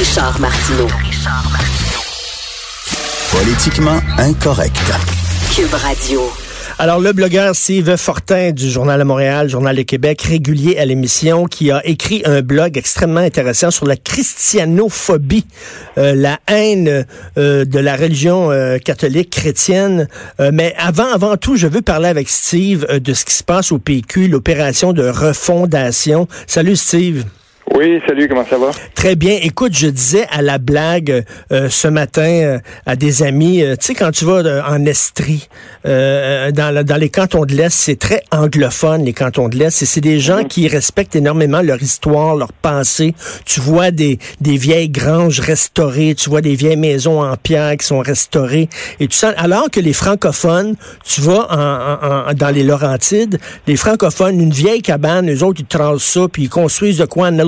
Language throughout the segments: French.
Richard Martineau. Politiquement incorrect. Cube Radio. Alors, le blogueur Steve Fortin du Journal de Montréal, Journal de Québec, régulier à l'émission, qui a écrit un blog extrêmement intéressant sur la christianophobie, euh, la haine euh, de la religion euh, catholique chrétienne. mais avant, avant tout, je veux parler avec Steve de ce qui se passe au PQ, l'opération de refondation. Salut Steve. Oui, salut, comment ça va? Très bien. Écoute, je disais à la blague euh, ce matin euh, à des amis, euh, tu sais, quand tu vas en Estrie, dans, dans les cantons de l'Est, c'est très anglophone, les cantons de l'Est, et c'est des gens mhm. qui respectent énormément leur histoire, leur pensée. Tu vois des, des vieilles granges restaurées, tu vois des vieilles maisons en pierre qui sont restaurées, et tu sens, alors que les francophones, tu vas en, dans les Laurentides, les francophones, une vieille cabane, eux autres, ils tracent ça, puis ils construisent de quoi? En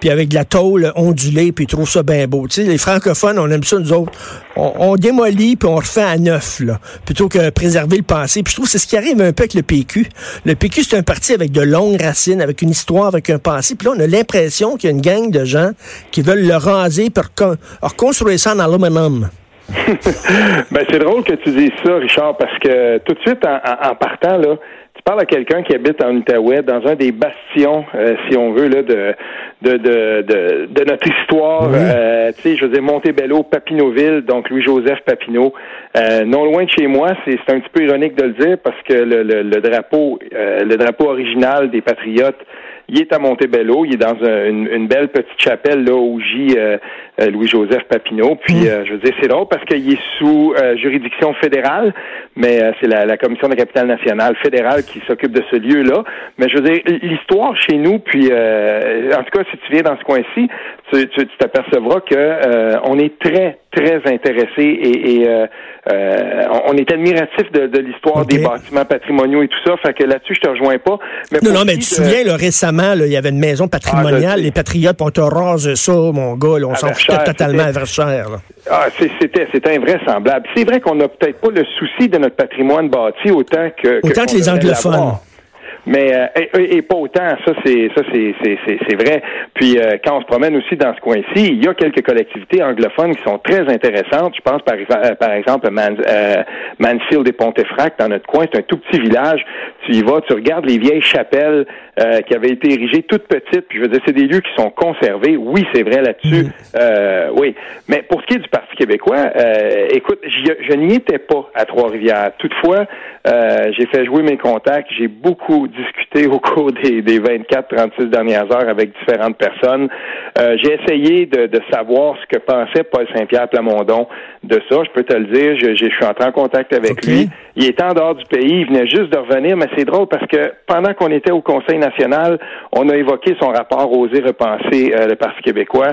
puis avec de la tôle ondulée, puis ils trouvent ça bien beau. Les francophones, on aime ça, nous autres. On, démolit, puis on refait à neuf, là, plutôt que préserver le passé. Puis je trouve que c'est ce qui arrive un peu avec le PQ. Le PQ, c'est un parti avec de longues racines, avec une histoire, avec un passé. Puis là, on a l'impression qu'il y a une gang de gens qui veulent le raser pour reconstruire ça en aluminium. ben, c'est drôle que tu dises ça, Richard, parce que tout de suite, en partant, là, tu parles à quelqu'un qui habite en Outaouais, dans un des bastions, euh, si on veut, là, de, de, de, de, notre histoire. Euh, tu sais, je veux dire, Montebello, Papineauville, donc Louis-Joseph Papineau. Euh, non loin de chez moi, c'est un petit peu ironique de le dire parce que le, le, le drapeau, le drapeau original des Patriotes il est à Montebello, il est dans une, belle petite chapelle là où gît euh, euh, Louis-Joseph Papineau. Puis, mm. euh, je veux dire, c'est drôle parce qu'il est sous juridiction fédérale, mais c'est la, Commission de la capitale nationale fédérale qui s'occupe de ce lieu-là. Mais je veux dire, l'histoire chez nous, puis en tout cas, si tu viens dans ce coin-ci, tu, tu, t'apercevras que on est très, très intéressé et, on est admiratif de, l'histoire des bâtiments patrimoniaux et tout ça. Fait que là-dessus, je te rejoins pas. Mais non, non, mais tu te souviens, là, récemment, il y avait une maison patrimoniale. Ah, les Patriotes, on te rase ça, mon gars. on s'en foutait totalement à Verchères. Ah, c'était, c'était invraisemblable. C'est vrai qu'on n'a peut-être pas le souci de notre patrimoine bâti autant que... Autant que, les anglophones. Mais euh, et, pas autant, ça c'est ça c'est c'est vrai. Puis euh, quand on se promène aussi dans ce coin-ci, il y a quelques collectivités anglophones qui sont très intéressantes. Je pense par, euh, par exemple à Mansfield et Pontefract dans notre coin, c'est un tout petit village. Tu y vas, tu regardes les vieilles chapelles qui avaient été érigées toutes petites. Puis je veux dire, c'est des lieux qui sont conservés. Oui, c'est vrai là-dessus. Mm. oui, mais pour ce qui est du Parti québécois, écoute, je n'y étais pas à Trois-Rivières. Toutefois, j'ai fait jouer mes contacts. J'ai beaucoup discuté au cours des, des 24-36 dernières heures avec différentes personnes. Euh, j'ai essayé de, de, savoir ce que pensait Paul Saint-Pierre Plamondon de ça. Je peux te le dire, je, je, suis entré en contact avec lui. Il était en dehors du pays, il venait juste de revenir, mais c'est drôle parce que pendant qu'on était au Conseil national, on a évoqué son rapport Oser repenser euh, le Parti québécois.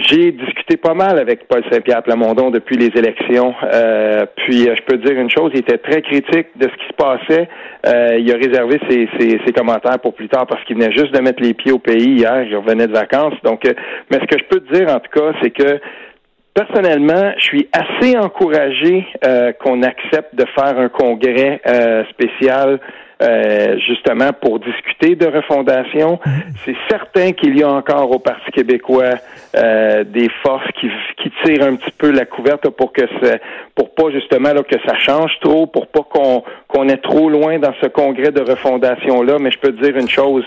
J'ai discuté pas mal avec Paul Saint-Pierre Plamondon depuis les élections. Euh, puis euh, je peux dire une chose, il était très critique de ce qui se passait. Euh, il a réservé ses, ses, commentaires pour plus tard parce qu'il venait juste de mettre les pieds au pays hier. Il revenait de vacances. Donc, mais ce que je peux te dire en tout cas, c'est que personnellement, je suis assez encouragé qu'on accepte de faire un congrès spécial euh, justement pour discuter de refondation. C'est certain qu'il y a encore au Parti québécois euh, des forces qui, qui tirent un petit peu la couverte pour que ça, pour pas justement là, que ça change trop, pour pas qu'on qu'on est trop loin dans ce congrès de refondation là. Mais je peux te dire une chose,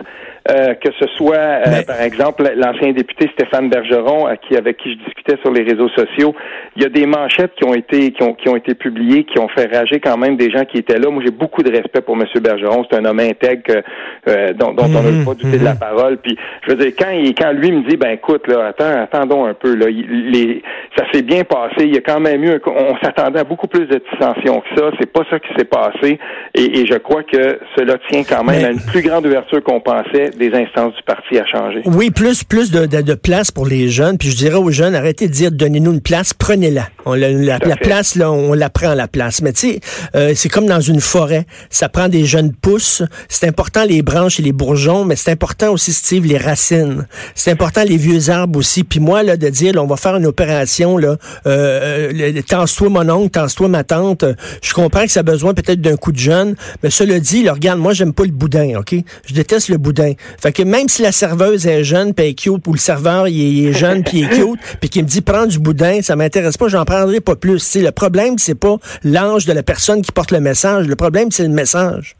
euh, que ce soit, euh, par exemple, l'ancien député Stéphane Bergeron, à qui, avec qui je discutais sur les réseaux sociaux, il y a des manchettes qui ont été qui ont, qui ont été publiées, qui ont fait rager quand même des gens qui étaient là. Moi, j'ai beaucoup de respect pour M. Bergeron. C'est un homme intègre euh, dont, dont on n'a pas douté de la mhm. parole. Puis, je veux dire, quand, il, quand lui me dit, ben écoute, là, attends, attendons un peu, là, les, ça s'est bien passé. Il y a quand même eu, on s'attendait à beaucoup plus de dissension que ça. C'est pas ça qui s'est passé. Et, et, je crois que cela tient quand même à une plus grande ouverture qu'on pensait des instances du parti à changer. Oui, plus, plus de, de, place pour les jeunes. Puis je dirais aux jeunes, arrêtez de dire donnez-nous une place, prenez-la. On la, la, la place, là, on la prend la place. Mais tu sais, euh, c'est comme dans une forêt. Ça prend des jeunes pousses. C'est important les branches et les bourgeons, mais c'est important aussi, Steve, les racines. C'est important les vieux arbres aussi. Puis moi, là, de dire, là, on va faire une opération, là, euh, euh toi mon oncle, tense-toi ma tante. Je comprends que ça a besoin peut-être d'un coup de jeune, mais cela dit, là, regarde, moi, j'aime pas le boudin, OK? Je déteste le boudin. Fait que même si la serveuse est jeune, puis cute, ou le serveur, il est, jeune, puis il est cute, puis qu'il me dit, prends du boudin, ça m'intéresse pas, j'en prendrai pas plus. le problème, c'est pas l'âge de la personne qui porte le message. Le problème, c'est le message.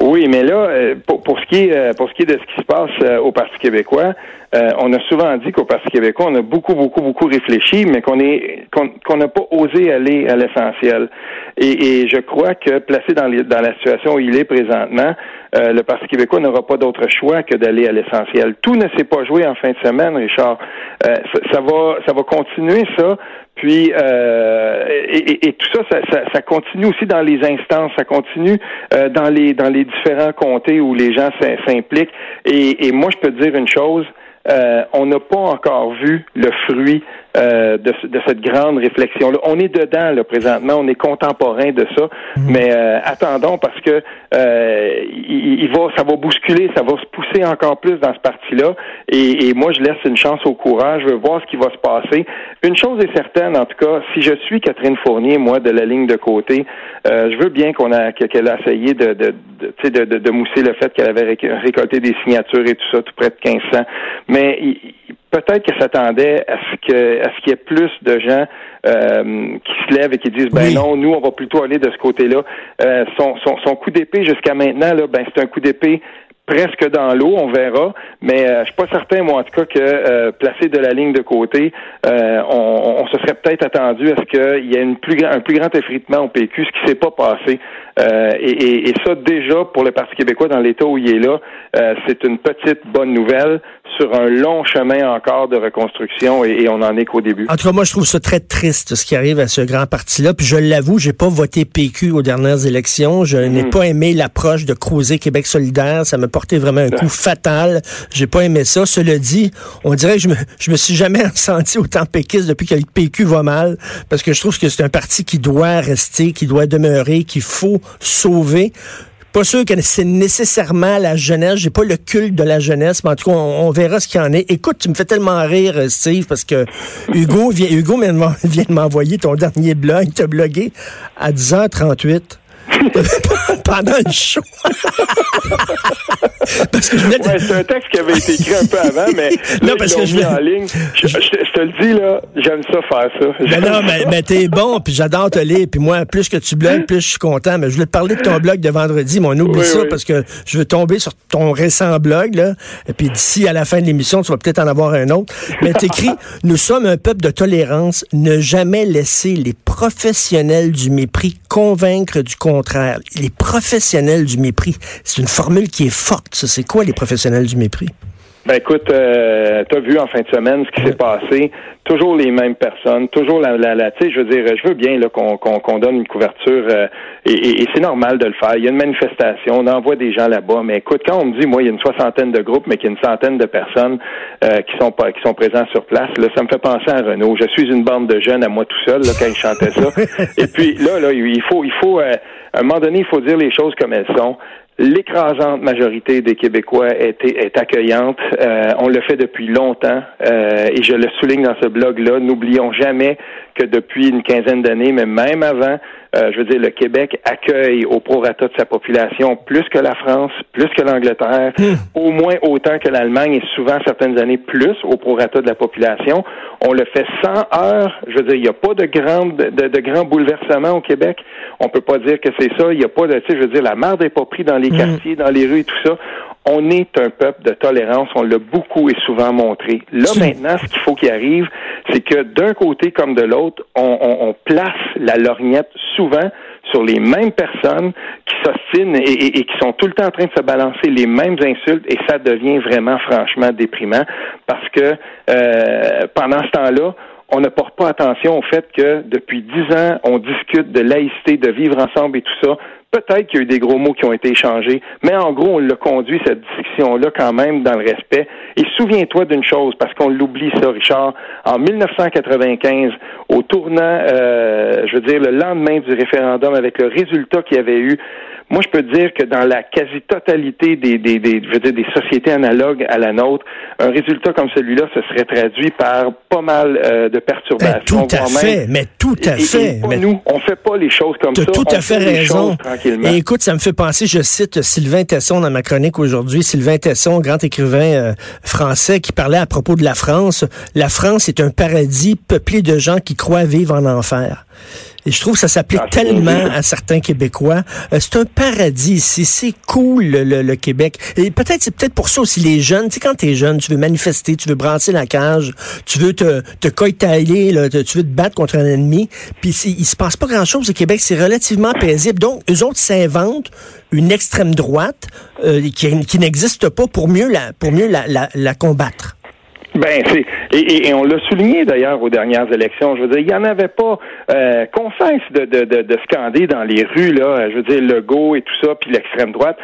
Oui, mais là, euh, pour, pour, ce qui est euh, pour ce qui est de ce qui se passe euh, au Parti québécois, on a souvent dit qu'au Parti québécois, on a beaucoup, beaucoup, beaucoup réfléchi, mais qu'on est qu'on n'a pas osé aller à l'essentiel. Et, et, je crois que placé dans, dans la situation où il est présentement, le Parti québécois n'aura pas d'autre choix que d'aller à l'essentiel. Tout ne s'est pas joué en fin de semaine, Richard. Ça, ça, va ça va continuer ça puis euh, et, tout ça, ça, ça, continue aussi dans les instances, ça continue euh, dans les dans les différents comtés où les gens s'impliquent. Et, et moi, je peux te dire une chose, euh, on n'a pas encore vu le fruit euh, de, de, cette grande réflexion-là. On est dedans, là, présentement, on est contemporain de ça, mhm. mais euh, attendons parce que il, il, va, ça va bousculer, ça va se pousser encore plus dans ce parti-là. Et, et, moi, je laisse une chance au courage, je veux voir ce qui va se passer. Une chose est certaine, en tout cas, si je suis Catherine Fournier, moi, de la ligne de côté, je veux bien qu'on a qu'elle a essayé de, de, de, de, de mousser le fait qu'elle avait récolté des signatures et tout ça, tout près de 1500. Mais peut-être qu'elle s'attendait à ce que à ce qu'il y ait plus de gens euh, qui se lèvent et qui disent ben non, nous on va plutôt aller de ce côté-là. Euh, son, son, son coup d'épée jusqu'à maintenant là, ben c'est un coup d'épée presque dans l'eau, on verra. Mais euh, je suis pas certain, moi, en tout cas, que euh, placé de la ligne de côté, euh, on, on, se serait peut-être attendu à ce qu'il y ait une plus un plus grand effritement au PQ, ce qui s'est pas passé. Euh, et, et, et, ça, déjà, pour le Parti québécois, dans l'état où il est là, c'est une petite bonne nouvelle sur un long chemin encore de reconstruction et, et on en est qu'au début. En tout cas, moi, je trouve ça très triste, ce qui arrive à ce grand parti-là. Puis je l'avoue, j'ai pas voté PQ aux dernières élections. Je n'ai hmm. pas aimé l'approche de Creuser Québec solidaire. Ça me porté vraiment un coup fatal. J'ai pas aimé ça. Cela dit, on dirait que je me, je me suis jamais senti autant péquiste depuis que le PQ va mal, parce que je trouve que c'est un parti qui doit rester, qui doit demeurer, qu'il faut sauver pas sûr que c'est nécessairement la jeunesse. J'ai pas le culte de la jeunesse, mais en tout cas, on, verra ce qu'il y en est. Écoute, tu me fais tellement rire, Steve, parce que Hugo vient, Hugo vient de m'envoyer ton dernier blog. Tu as blogué à 10h38. pendant le show. parce que je voulais... ouais, c'est un texte qui avait été écrit un peu avant, mais non, parce que je mis en ligne. Je, te le dis, là, j'aime ça faire ça. Ben non, mais, mais t'es bon, puis j'adore te lire, puis moi, plus que tu blogues, plus je suis content. Mais je voulais te parler de ton blog de vendredi, mais on oublie ça parce que je veux tomber sur ton récent blog, là. Et puis d'ici à la fin de l'émission, tu vas peut-être en avoir un autre. Mais t'écris, nous sommes un peuple de tolérance, ne jamais laisser les professionnels du mépris convaincre du contraire. Les professionnels du mépris, c'est une formule qui est forte. C'est quoi les professionnels du mépris? Ben écoute, euh, tu as vu en fin de semaine ce qui s'est passé. Toujours les mêmes personnes, toujours la, la, la tu sais, je veux dire, je veux bien là qu'on qu'on donne une couverture euh, et, et, c'est normal de le faire. Il y a une manifestation, on envoie des gens là-bas, mais écoute, quand on me dit, moi, il y a une soixantaine de groupes, mais qu'il y a une centaine de personnes euh, qui sont pas qui sont présents sur place, là, ça me fait penser à Renault. Je suis une bande de jeunes à moi tout seul là, quand ils chantaient ça. et puis là, là, il faut, il faut, à un moment donné, il faut dire les choses comme elles sont. L'écrasante majorité des Québécois est, est accueillante. Euh, on le fait depuis longtemps euh, et je le souligne dans ce blog-là. N'oublions jamais que depuis une quinzaine d'années, mais même avant, euh, je veux dire, le Québec accueille au prorata de sa population plus que la France, plus que l'Angleterre, hmm. au moins autant que l'Allemagne et souvent certaines années plus au prorata de la population. On le fait sans heures. Je veux dire, il n'y a pas de grands de, de grands bouleversements au Québec. On peut pas dire que c'est ça. Il n'y a pas de, tu sais, je veux dire, la merde n'est pas prise dans les mm. quartiers, dans les rues et tout ça. On est un peuple de tolérance. On l'a beaucoup et souvent montré. Là, maintenant, ce qu'il faut qu'il arrive, c'est que d'un côté comme de l'autre, on, on, place la lorgnette souvent sur les mêmes personnes qui s'ostinent et, et, qui sont tout le temps en train de se balancer les mêmes insultes et ça devient vraiment franchement déprimant parce que euh, pendant ce temps-là, on ne porte pas attention au fait que depuis dix ans, on discute de laïcité, de vivre ensemble et tout ça. Peut-être qu'il y a eu des gros mots qui ont été échangés, mais en gros, on l'a conduit, cette discussion-là, quand même, dans le respect. Et souviens-toi d'une chose, parce qu'on l'oublie ça, Richard. En 1995, au tournant, euh, je veux dire, le lendemain du référendum, avec le résultat qu'il y avait eu, moi, je peux dire que dans la quasi-totalité des, des, des, je veux dire, des sociétés analogues à la nôtre, un résultat comme celui-là, ce serait traduit par pas mal euh, de perturbations. Ben, tout à fait, mais tout à fait. mais nous, on fait pas les choses comme ça. As tout à fait raison. Et écoute, ça me fait penser, je cite Sylvain Tesson dans ma chronique aujourd'hui, Sylvain Tesson, grand écrivain euh, français, qui parlait à propos de la France. La France est un paradis peuplé de gens qui croient vivre en enfer. Et je trouve que ça s'applique ah, tellement à certains Québécois. Euh, c'est un paradis ici. C'est cool, le, Québec. Et peut-être, c'est peut-être pour ça aussi les jeunes. Tu sais, quand t'es jeune, tu veux manifester, tu veux brasser la cage, tu veux te, te coïtailler, là, tu veux te battre contre un ennemi. Puis il se passe pas grand-chose au Québec. C'est relativement paisible. Donc, eux autres s'inventent une extrême droite euh, qui, qui n'existe pas pour mieux la, pour mieux la, la, la combattre. Ben, c'est et, et, on l'a souligné d'ailleurs aux dernières élections. Je veux dire, il n'y en avait pas euh, de, de, de, de, scander dans les rues là. Je veux dire, le go et tout ça, puis l'extrême droite.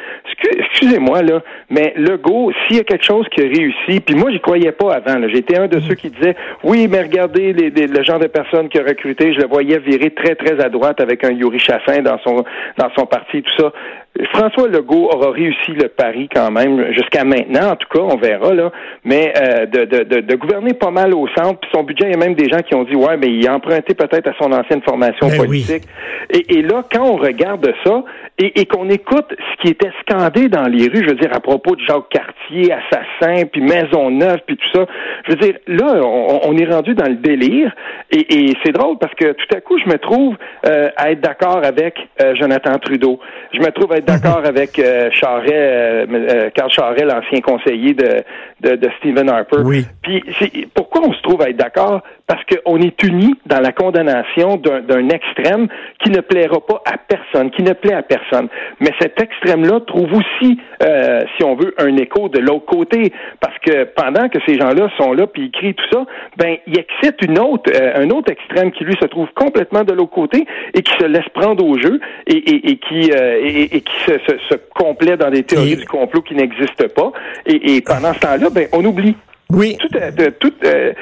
Excusez-moi là, mais le go, s'il y a quelque chose qui a réussi, puis moi j'y croyais pas avant. J'étais un de ceux qui disaient oui, mais regardez les, le genre de personnes qu'il a recruté. Je le voyais virer très très à droite avec un Yuri Chaffin dans son dans son parti, tout ça. François Legault aura réussi le pari quand même, jusqu'à maintenant, en tout cas, on verra, là, mais euh, de, de, de, gouverner pas mal au centre, puis son budget, il y a même des gens qui ont dit, ouais, mais il a emprunté peut-être à son ancienne formation ben politique. Et, et, là, quand on regarde ça, et, et qu'on écoute ce qui était scandé dans les rues, je veux dire, à propos de Jacques Cartier, assassin, puis Maisonneuve, puis tout ça, je veux dire, là, on, est rendu dans le délire, et, et c'est drôle parce que tout à coup, je me trouve euh, à être d'accord avec euh, Jonathan Trudeau. Je me trouve à être d'accord mhm. avec euh, Charret, euh, euh, Carl Charret, l'ancien conseiller de, de, de, Stephen Harper. Oui. Puis pourquoi on se trouve à être d'accord? Parce qu'on est unis dans la condamnation d'un extrême qui ne plaira pas à personne, qui ne plaît à personne. Mais cet extrême-là trouve aussi, euh, si on veut, un écho de l'autre côté. Parce que pendant que ces gens-là sont là puis ils crient tout ça, ben, il excite une autre, un autre extrême qui lui se trouve complètement de l'autre côté et qui se laisse prendre au jeu et, et, et qui, et, qui se se, se complaît dans des théories du complot qui n'existent pas. Et, et pendant ce temps-là, ben, on oublie. Oui. Tout, euh, tout, euh,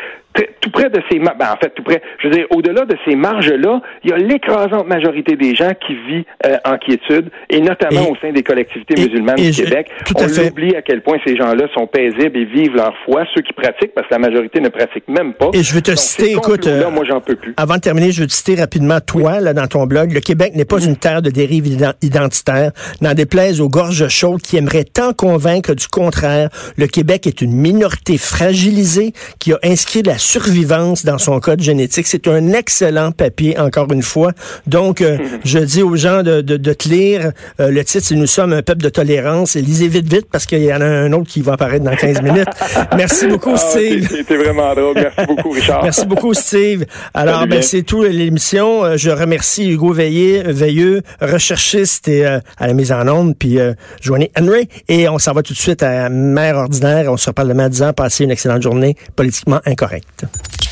tout près de ces ben, en fait tout près je veux dire au-delà de ces marges là il y a l'écrasante majorité des gens qui vit euh, en quiétude et notamment au sein des collectivités musulmanes du Québec. on oublie à quel point ces gens-là sont paisibles et vivent leur foi. Ceux qui pratiquent parce que la majorité ne pratique même pas. Et je veux te citer écoute là, moi j'en peux plus. avant de terminer je veux te citer rapidement toi là dans ton blog le Québec n'est pas une terre de dérive identitaire. N'en déplaise aux gorges chaudes qui aimeraient tant convaincre du contraire le Québec est une minorité fragilisée qui a inscrit la survivance dans son code génétique. C'est un excellent papier, encore une fois. Donc, euh, je dis aux gens de, de, de te lire. Euh, le titre, c'est Nous sommes un peuple de tolérance. Et lisez vite, vite, parce qu'il y en a un autre qui va apparaître dans 15 minutes. Merci beaucoup, ah, Steve. C'était vraiment drôle. Merci beaucoup, Richard. Merci beaucoup, Steve. Alors, ben, c'est tout l'émission. Euh, je remercie Hugo Veilleux, Veilleux recherchiste et à la mise en onde, puis euh, Joanie Henry. Et on s'en va tout de suite à Mère ordinaire. On se reparle demain à 10 ans. Passez une excellente journée politiquement incorrecte. Impact.